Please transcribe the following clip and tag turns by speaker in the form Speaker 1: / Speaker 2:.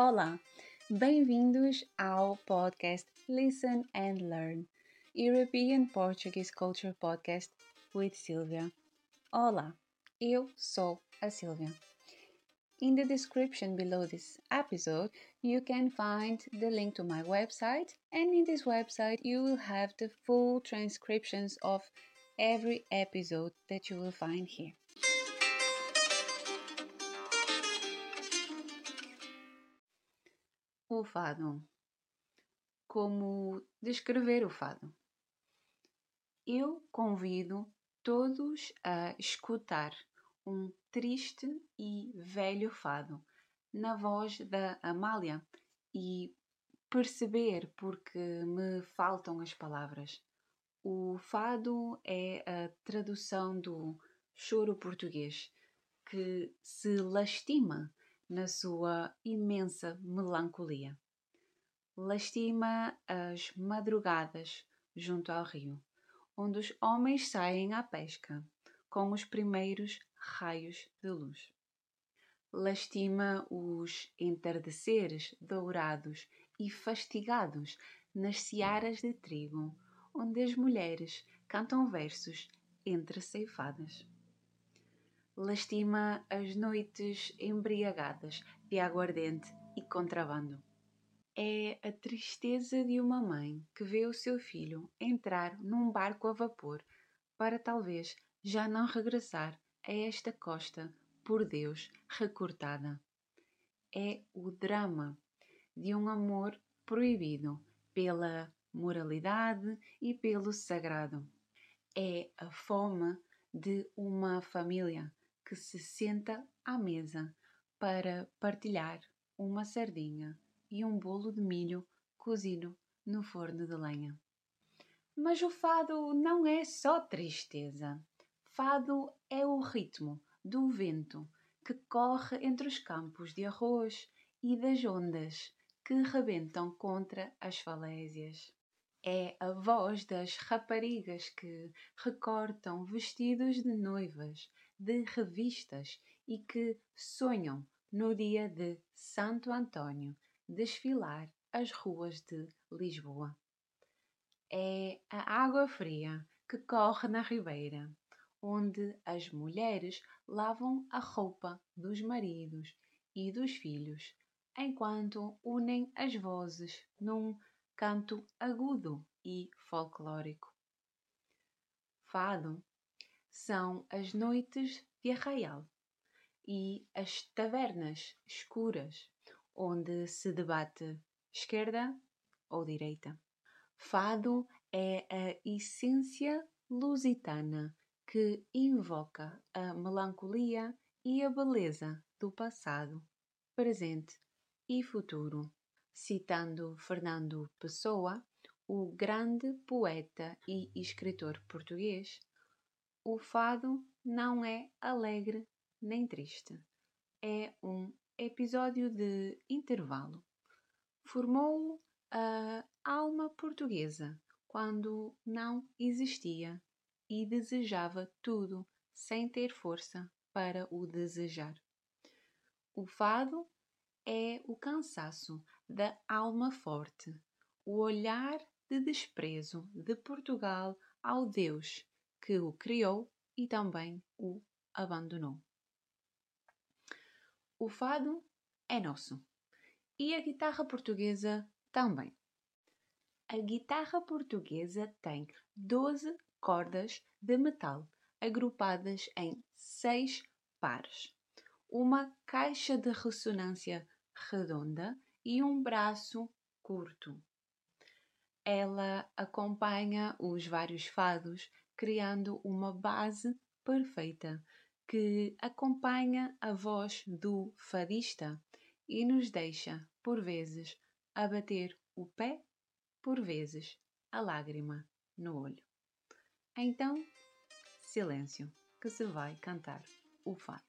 Speaker 1: Olá, bem-vindos ao podcast Listen and Learn, European Portuguese Culture Podcast with Silvia. Olá, eu sou a Silvia. In the description below this episode, you can find the link to my website, and in this website, you will have the full transcriptions of every episode that you will find here. O fado. Como descrever o fado? Eu convido todos a escutar um triste e velho fado na voz da Amália e perceber porque me faltam as palavras. O fado é a tradução do choro português que se lastima na sua imensa melancolia. Lastima as madrugadas junto ao rio, onde os homens saem à pesca com os primeiros raios de luz. Lastima os entardeceres dourados e fastigados nas searas de trigo, onde as mulheres cantam versos entre ceifadas. Lastima as noites embriagadas de aguardente e contrabando. É a tristeza de uma mãe que vê o seu filho entrar num barco a vapor para talvez já não regressar a esta costa por Deus recortada. É o drama de um amor proibido pela moralidade e pelo sagrado. É a fome de uma família que se senta à mesa para partilhar uma sardinha e um bolo de milho cozido no forno de lenha. Mas o fado não é só tristeza. Fado é o ritmo do vento que corre entre os campos de arroz e das ondas que rebentam contra as falésias. É a voz das raparigas que recortam vestidos de noivas, de revistas e que sonham no dia de Santo Antônio desfilar as ruas de Lisboa. É a água fria que corre na ribeira, onde as mulheres lavam a roupa dos maridos e dos filhos, enquanto unem as vozes num canto agudo e folclórico. Fado são as noites de arraial e as tavernas escuras onde se debate esquerda ou direita. Fado é a essência lusitana que invoca a melancolia e a beleza do passado, presente e futuro. Citando Fernando Pessoa, o grande poeta e escritor português, o fado não é alegre nem triste. É um episódio de intervalo. Formou a alma portuguesa quando não existia e desejava tudo sem ter força para o desejar. O fado é o cansaço da alma forte, o olhar de desprezo de Portugal ao Deus que o criou e também o abandonou. O fado é nosso e a guitarra portuguesa também. A guitarra portuguesa tem 12 cordas de metal agrupadas em seis pares, uma caixa de ressonância redonda e um braço curto. Ela acompanha os vários fados, criando uma base perfeita que acompanha a voz do fadista e nos deixa, por vezes, abater o pé, por vezes, a lágrima no olho. Então, silêncio, que se vai cantar o fado.